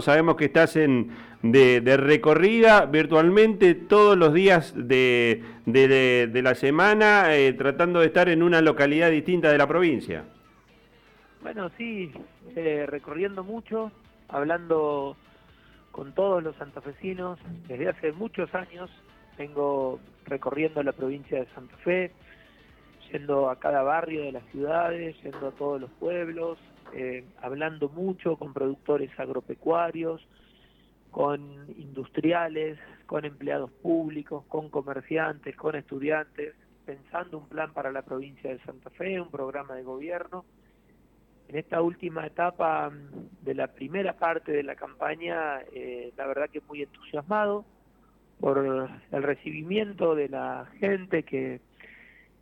Sabemos que estás en, de, recorrida virtualmente todos los días de, la semana, eh, tratando de estar en una localidad distinta de la provincia. Bueno, sí, eh, recorriendo mucho, hablando con todos los santafesinos. Desde hace muchos años vengo recorriendo la provincia de Santa Fe, yendo a cada barrio de las ciudades, yendo a todos los pueblos, eh, hablando mucho con productores agropecuarios, con industriales, con empleados públicos, con comerciantes, con estudiantes, pensando un plan para la provincia de Santa Fe, un programa de gobierno. En esta última etapa de la primera parte de la campaña, eh, la verdad que muy entusiasmado por el recibimiento de la gente que,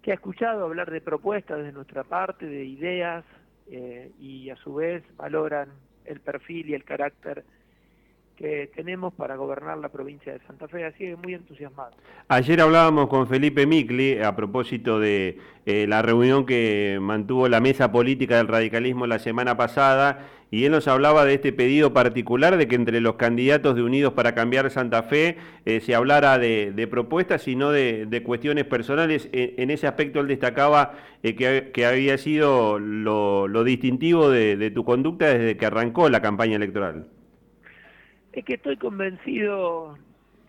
que ha escuchado hablar de propuestas de nuestra parte, de ideas, eh, y a su vez valoran el perfil y el carácter que tenemos para gobernar la provincia de Santa Fe, así que muy entusiasmado. Ayer hablábamos con Felipe Micli a propósito de eh, la reunión que mantuvo la mesa política del radicalismo la semana pasada y él nos hablaba de este pedido particular de que entre los candidatos de Unidos para Cambiar Santa Fe eh, se hablara de, propuestas y no de, cuestiones personales. En, ese aspecto él destacaba eh, que, había sido lo distintivo de tu conducta desde que arrancó la campaña electoral. Es que estoy convencido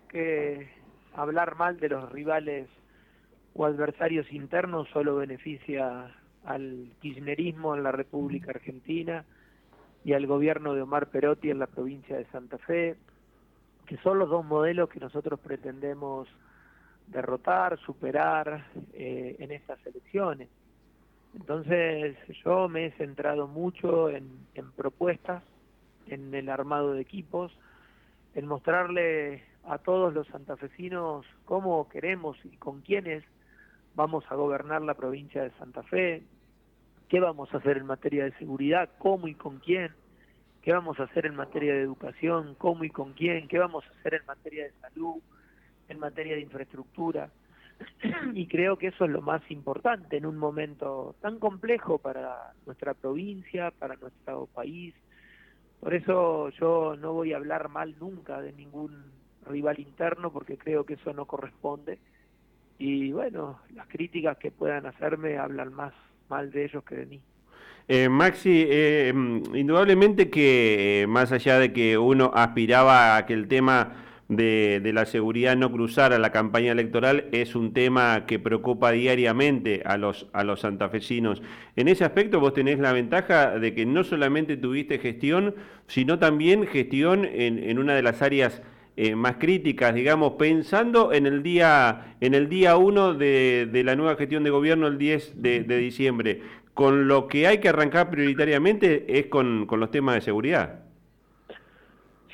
que hablar mal de los rivales o adversarios internos solo beneficia al kirchnerismo en la República Argentina y al gobierno de Omar Perotti en la provincia de Santa Fe, que son los dos modelos que nosotros pretendemos derrotar, superar eh, en estas elecciones. Entonces yo me he centrado mucho en propuestas, en el armado de equipos, en mostrarle a todos los santafesinos cómo queremos y con quiénes vamos a gobernar la provincia de Santa Fe, qué vamos a hacer en materia de seguridad, cómo y con quién, qué vamos a hacer en materia de educación, cómo y con quién, qué vamos a hacer en materia de salud, en materia de infraestructura. Y creo que eso es lo más importante en un momento tan complejo para nuestra provincia, para nuestro país, por eso yo no voy a hablar mal nunca de ningún rival interno porque creo que eso no corresponde. Y bueno, las críticas que puedan hacerme hablan más mal de ellos que de mí. Eh, Maxi, eh, indudablemente que eh, más allá de que uno aspiraba a que el tema de, la seguridad no cruzar a la campaña electoral es un tema que preocupa diariamente a los, a los santafesinos. En ese aspecto vos tenés la ventaja de que no solamente tuviste gestión, sino también gestión en, una de las áreas más críticas, digamos, pensando en el día en el día 1 de, la nueva gestión de gobierno, el 10 de, diciembre. Con lo que hay que arrancar prioritariamente es con, los temas de seguridad.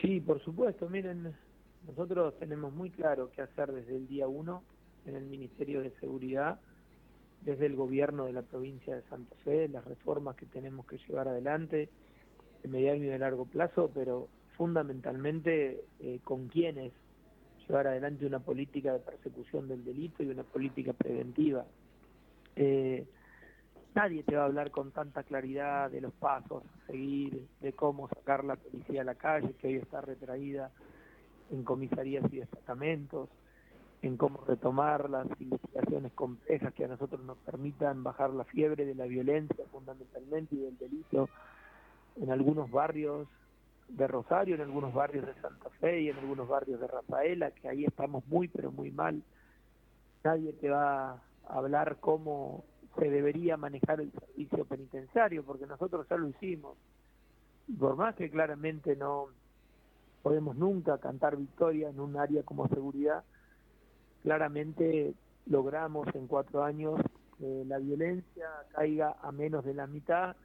Sí, por supuesto. Miren, nosotros tenemos muy claro qué hacer desde el día uno en el Ministerio de Seguridad, desde el gobierno de la provincia de Santa Fe, las reformas que tenemos que llevar adelante de mediano y de largo plazo, pero fundamentalmente eh, con quienes llevar adelante una política de persecución del delito y una política preventiva. Eh, nadie te va a hablar con tanta claridad de los pasos a seguir, de cómo sacar la policía a la calle, que hoy está retraída en comisarías y destacamentos, en cómo retomar las investigaciones complejas que a nosotros nos permitan bajar la fiebre de la violencia fundamentalmente y del delito en algunos barrios de Rosario, en algunos barrios de Santa Fe y en algunos barrios de Rafaela, que ahí estamos muy pero muy mal. Nadie te va a hablar cómo se debería manejar el servicio penitenciario, porque nosotros ya lo hicimos. Por más que claramente no, podemos nunca cantar victoria en un área como seguridad. Claramente logramos en cuatro años que la violencia caiga a menos de la mitad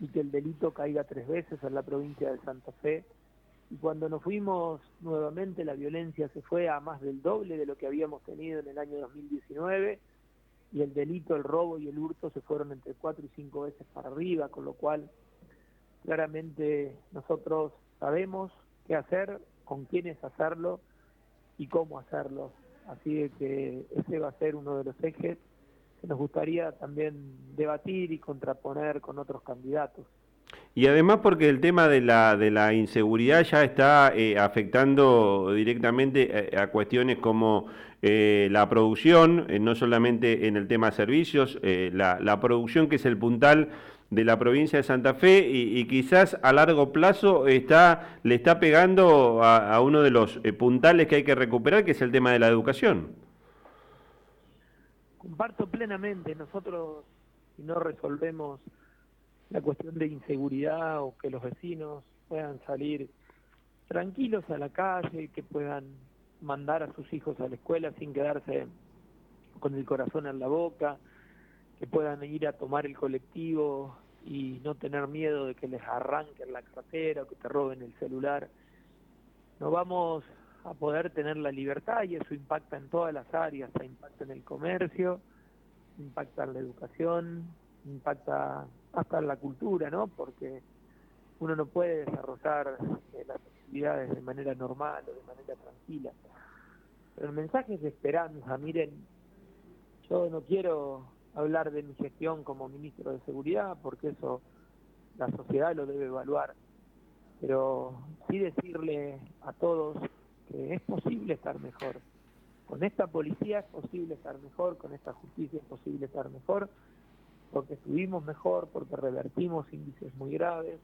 y que el delito caiga tres veces en la provincia de Santa Fe. Y cuando nos fuimos nuevamente, la violencia se fue a más del doble de lo que habíamos tenido en el año 2019 y el delito, el robo y el hurto se fueron entre cuatro y cinco veces para arriba, con lo cual claramente nosotros sabemos qué hacer, con quiénes hacerlo y cómo hacerlo. Así que ese va a ser uno de los ejes que nos gustaría también debatir y contraponer con otros candidatos. Y además porque el tema de la, de la inseguridad ya está eh, afectando directamente eh, a, cuestiones como eh, la producción, no solamente en el tema servicios, la, la, producción que es el puntal de la provincia de Santa Fe y, quizás a largo plazo está, le está pegando a, a uno de los puntales que hay que recuperar, que es el tema de la educación. Comparto plenamente, nosotros si no resolvemos la cuestión de inseguridad o que los vecinos puedan salir tranquilos a la calle, que puedan mandar a sus hijos a la escuela sin quedarse con el corazón en la boca, que puedan ir a tomar el colectivo y no tener miedo de que les arranquen la cartera o que te roben el celular. No vamos a poder tener la libertad y eso impacta en todas las áreas, impacta en el comercio, impacta en la educación, impacta hasta la cultura, ¿no? Porque uno no puede desarrollar eh, las actividades de manera normal o de manera tranquila. Pero el mensaje es de esperanza. Miren, yo no quiero hablar de mi gestión como ministro de Seguridad, porque eso la sociedad lo debe evaluar. Pero sí decirle a todos que es posible estar mejor. Con esta policía es posible estar mejor, con esta justicia es posible estar mejor porque estuvimos mejor, porque revertimos índices muy graves,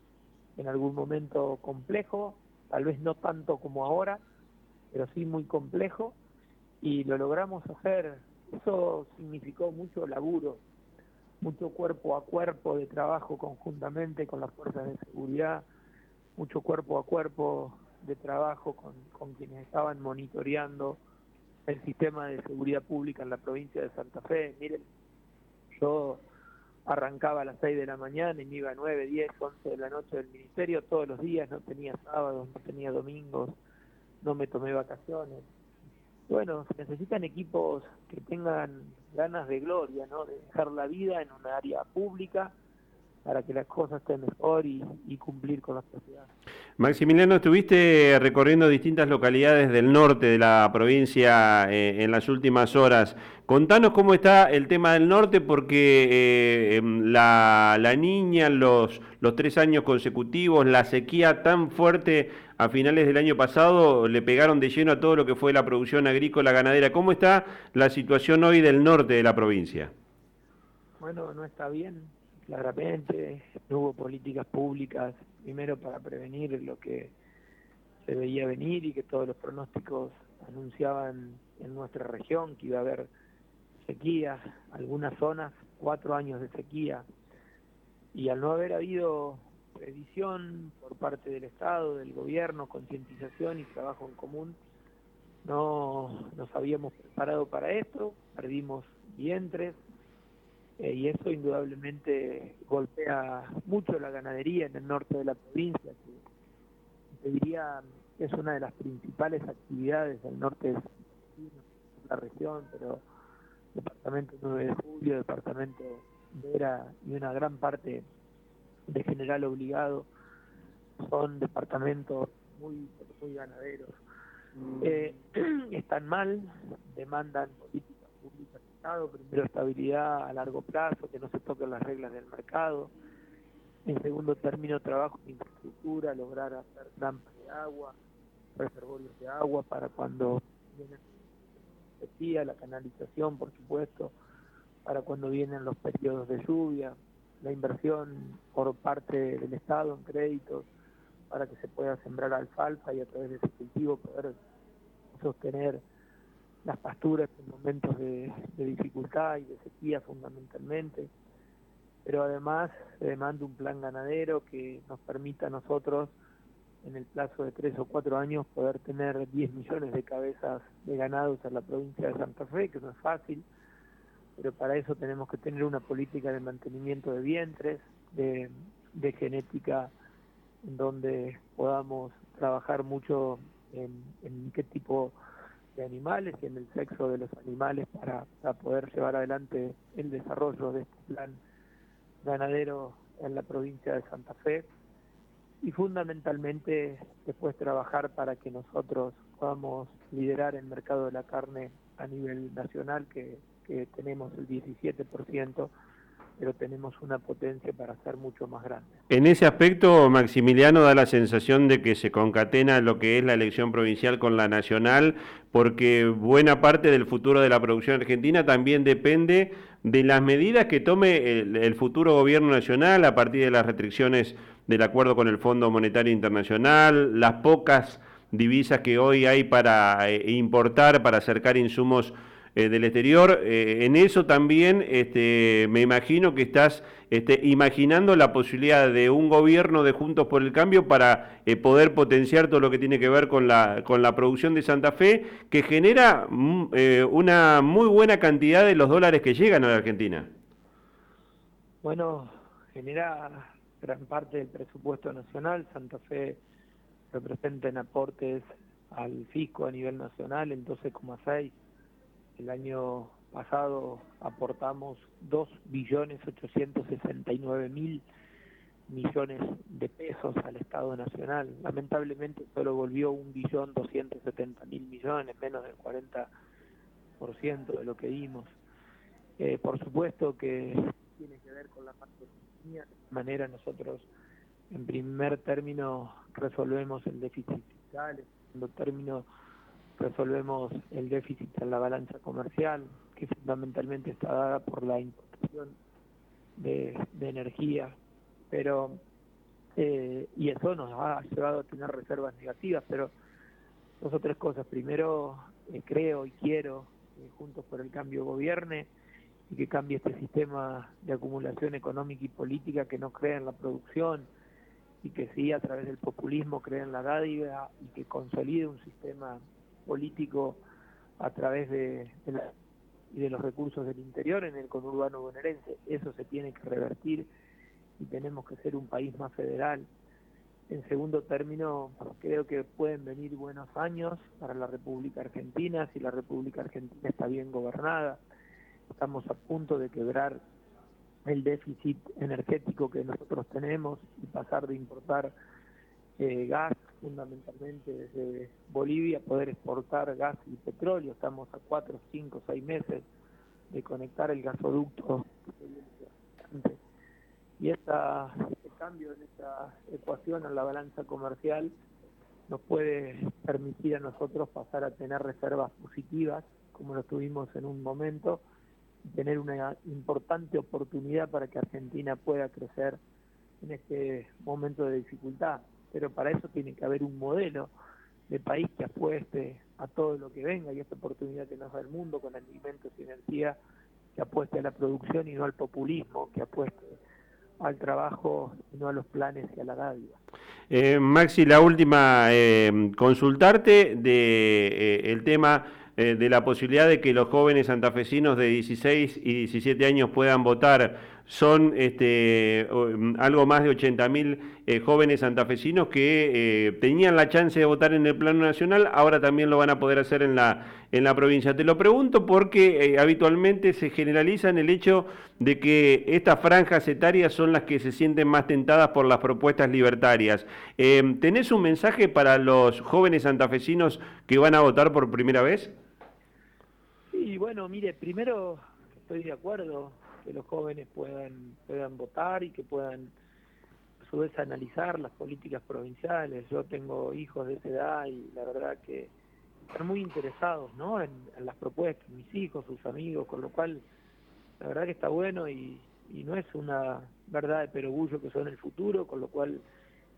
en algún momento complejo, tal vez no tanto como ahora, pero sí muy complejo, y lo logramos hacer. Eso significó mucho laburo, mucho cuerpo a cuerpo de trabajo conjuntamente con las fuerzas de seguridad, mucho cuerpo a cuerpo de trabajo con, quienes estaban monitoreando el sistema de seguridad pública en la provincia de Santa Fe. Miren, yo arrancaba a las 6 de la mañana y me iba a 9, 10, 11 de la noche del ministerio todos los días, no tenía sábados, no tenía domingos, no me tomé vacaciones. Bueno, se necesitan equipos que tengan ganas de gloria, ¿no? De dejar la vida en un área pública para que las cosas estén mejor y, cumplir con la sociedad. Maximiliano, estuviste recorriendo distintas localidades del norte de la provincia eh, en las últimas horas. Contanos cómo está el tema del norte, porque eh, em, la, la, niña, los, los tres años consecutivos, la sequía tan fuerte a finales del año pasado, le pegaron de lleno a todo lo que fue la producción agrícola ganadera. ¿Cómo está la situación hoy del norte de la provincia? Bueno, no está bien claramente, no hubo políticas públicas, primero para prevenir lo que se veía venir y que todos los pronósticos anunciaban en nuestra región que iba a haber sequía, algunas zonas, cuatro años de sequía, y al no haber habido previsión por parte del Estado, del gobierno, concientización y trabajo en común, no nos habíamos preparado para esto, perdimos vientres, eh, y eso indudablemente golpea mucho la ganadería en el norte de la provincia, que te diría es una de las principales actividades del norte de la región, pero departamento 9 de julio, departamento Vera y una gran parte de General Obligado son departamentos muy, muy ganaderos. Mm. Eh, están mal, demandan políticas públicas primero estabilidad a largo plazo, que no se toquen las reglas del mercado. En segundo término, trabajo de infraestructura, lograr hacer trampas de agua, reservorios de agua para cuando viene la la canalización, por supuesto, para cuando vienen los periodos de lluvia, la inversión por parte del Estado en créditos para que se pueda sembrar alfalfa y a través de ese cultivo poder sostener las pasturas en momentos de, dificultad y de sequía fundamentalmente, pero además se demanda un plan ganadero que nos permita nosotros en el plazo de tres o cuatro años poder tener 10 millones de cabezas de ganados en la provincia de Santa Fe, que no es fácil, pero para eso tenemos que tener una política de mantenimiento de vientres, de, genética, en donde podamos trabajar mucho en, en qué tipo de animales y en el sexo de los animales para, poder llevar adelante el desarrollo de este plan ganadero en la provincia de Santa Fe. Y fundamentalmente después trabajar para que nosotros podamos liderar el mercado de la carne a nivel nacional que, que tenemos el 17% pero tenemos una potencia para ser mucho más grande. En ese aspecto, Maximiliano da la sensación de que se concatena lo que es la elección provincial con la nacional, porque buena parte del futuro de la producción argentina también depende de las medidas que tome el, futuro gobierno nacional a partir de las restricciones del acuerdo con el Fondo Monetario Internacional, las pocas divisas que hoy hay para eh, importar, para acercar insumos eh, del exterior. Eh, en eso también este, me imagino que estás este, imaginando la posibilidad de un gobierno de Juntos por el Cambio para eh, poder potenciar todo lo que tiene que ver con la, con la producción de Santa Fe, que genera mm, una muy buena cantidad de los dólares que llegan a la Argentina. Bueno, genera gran parte del presupuesto nacional. Santa Fe representa en aportes al fisco a nivel nacional en 12,6 el año pasado aportamos 2.869.000 millones de pesos al Estado Nacional. Lamentablemente solo volvió 1.270.000 millones, menos del 40% de lo que dimos. Eh, por supuesto que tiene que ver con la macroeconomía, de manera nosotros en primer término resolvemos el déficit fiscal, en segundo término resolvemos el déficit en la balanza comercial, que fundamentalmente está dada por la importación de, energía, pero eh, y eso nos ha llevado a tener reservas negativas, pero dos o tres cosas. Primero, eh, creo y quiero, que juntos por el cambio gobierne y que cambie este sistema de acumulación económica y política que no crea en la producción y que sí a través del populismo crea en la dádiva y que consolide un sistema político a través de, y de los recursos del interior en el conurbano bonaerense. Eso se tiene que revertir y tenemos que ser un país más federal. En segundo término, creo que pueden venir buenos años para la República Argentina si la República Argentina está bien gobernada. Estamos a punto de quebrar el déficit energético que nosotros tenemos y pasar de importar eh, gas fundamentalmente desde Bolivia, poder exportar gas y petróleo. Estamos a cuatro, cinco, seis meses de conectar el gasoducto. Y esta, este cambio en esta ecuación en la balanza comercial nos puede permitir a nosotros pasar a tener reservas positivas, como lo tuvimos en un momento, y tener una importante oportunidad para que Argentina pueda crecer en este momento de dificultad pero para eso tiene que haber un modelo de país que apueste a todo lo que venga y esta oportunidad que nos da el mundo con alimentos y energía, que apueste a la producción y no al populismo, que apueste al trabajo y no a los planes y a la dádiva. Eh, Maxi, la última, eh, consultarte de eh, el tema eh, de la posibilidad de que los jóvenes santafesinos de 16 y 17 años puedan votar. Son este, mm, algo más de 80 mil eh, jóvenes santafesinos que eh, tenían la chance de votar en el plano nacional, ahora también lo van a poder hacer en la, en la provincia. Te lo pregunto porque habitualmente se generaliza en el hecho de que estas franjas etarias son las que se sienten más tentadas por las propuestas libertarias. ¿Tenés un mensaje para los jóvenes santafesinos que van a votar por primera vez? Y bueno, mire, primero estoy de acuerdo que los jóvenes puedan, puedan votar y que puedan a su vez analizar las políticas provinciales. Yo tengo hijos de esa edad y la verdad que están muy interesados ¿no? en, las propuestas, mis hijos, sus amigos, con lo cual la verdad que está bueno y, y no es una verdad de perogullo que son el futuro, con lo cual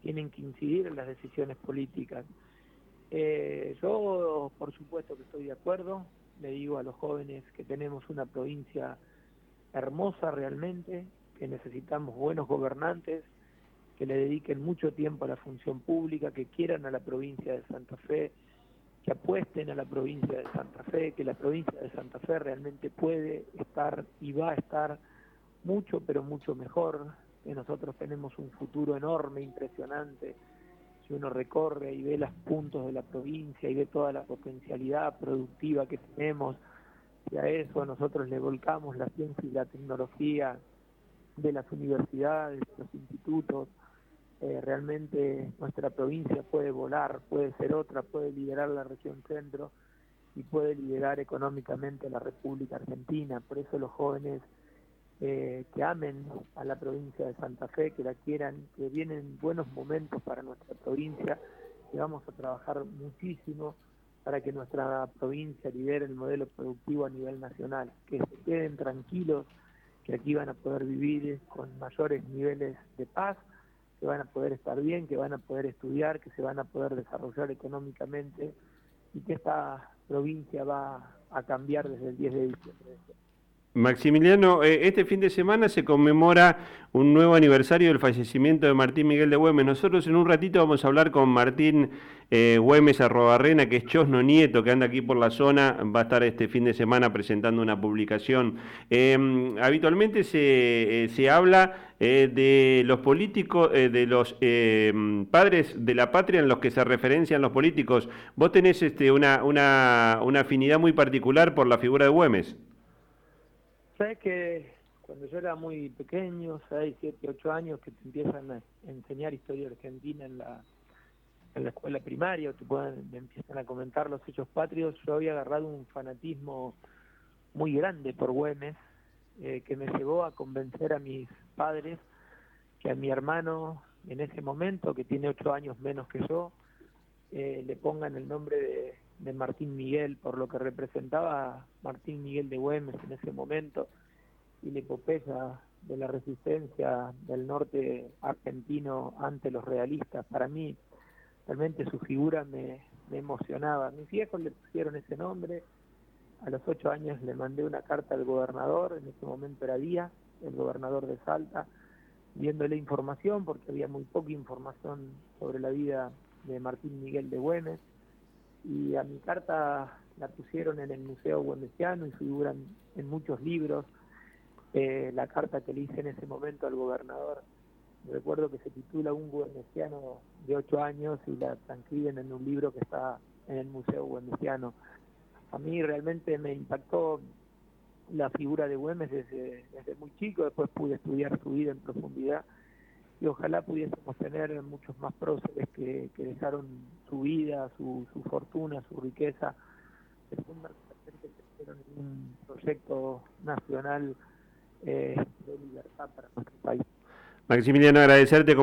tienen que incidir en las decisiones políticas. Eh, yo, por supuesto que estoy de acuerdo, le digo a los jóvenes que tenemos una provincia hermosa realmente, que necesitamos buenos gobernantes, que le dediquen mucho tiempo a la función pública, que quieran a la provincia de Santa Fe, que apuesten a la provincia de Santa Fe, que la provincia de Santa Fe realmente puede estar y va a estar mucho, pero mucho mejor, que nosotros tenemos un futuro enorme, impresionante, si uno recorre y ve los puntos de la provincia y ve toda la potencialidad productiva que tenemos, y a eso nosotros le volcamos la ciencia y la tecnología de las universidades, de los institutos, eh, realmente nuestra provincia puede volar, puede ser otra, puede liderar la región centro y puede liderar económicamente la República Argentina. Por eso los jóvenes eh, que amen a la provincia de Santa Fe, que la quieran, que vienen buenos momentos para nuestra provincia, que vamos a trabajar muchísimo para que nuestra provincia lidere el modelo productivo a nivel nacional, que se queden tranquilos, que aquí van a poder vivir con mayores niveles de paz, que van a poder estar bien, que van a poder estudiar, que se van a poder desarrollar económicamente y que esta provincia va a cambiar desde el 10 de diciembre. Maximiliano, eh, este fin de semana se conmemora un nuevo aniversario del fallecimiento de Martín Miguel de Güemes. Nosotros en un ratito vamos a hablar con Martín eh, Güemes Arrobarrena, que es Chosno Nieto, que anda aquí por la zona, va a estar este fin de semana presentando una publicación. Em, habitualmente se, eh, se habla de los políticos, de los padres de la patria en los que se referencian los políticos. Vos tenés este, una, una, una afinidad muy particular por la figura de Güemes. Sabes que cuando yo era muy pequeño, 6, 7, 8 años, que te empiezan a enseñar historia argentina en la, escuela primaria, o te pueden, empiezan a comentar los hechos patrios, yo había agarrado un fanatismo muy grande por Güemes, eh, que me llevó a convencer a mis padres que a mi hermano en ese momento, que tiene 8 años menos que yo, eh, le pongan el nombre de de Martín Miguel, por lo que representaba Martín Miguel de Güemes en ese momento, y la epopeya de la resistencia del norte argentino ante los realistas. Para mí, realmente su figura me, emocionaba. Mis viejos le pusieron ese nombre. A los ocho años le mandé una carta al gobernador, en ese momento era Díaz, el gobernador de Salta, viéndole información, porque había muy poca información sobre la vida de Martín Miguel de Güemes y a mi carta la pusieron en el Museo Güemesiano y figuran en muchos libros. Eh, la carta que le hice en ese momento al gobernador, recuerdo que se titula Un Güemesiano de ocho años y la transcriben en un libro que está en el Museo Güemesiano. A mí realmente me impactó la figura de Güemes desde, desde muy chico, después pude estudiar su vida en profundidad y ojalá pudiésemos tener muchos más próceres que, dejaron su vida, su, fortuna, su riqueza, un proyecto nacional eh, de libertad para nuestro país. Maximiliano, agradecerte.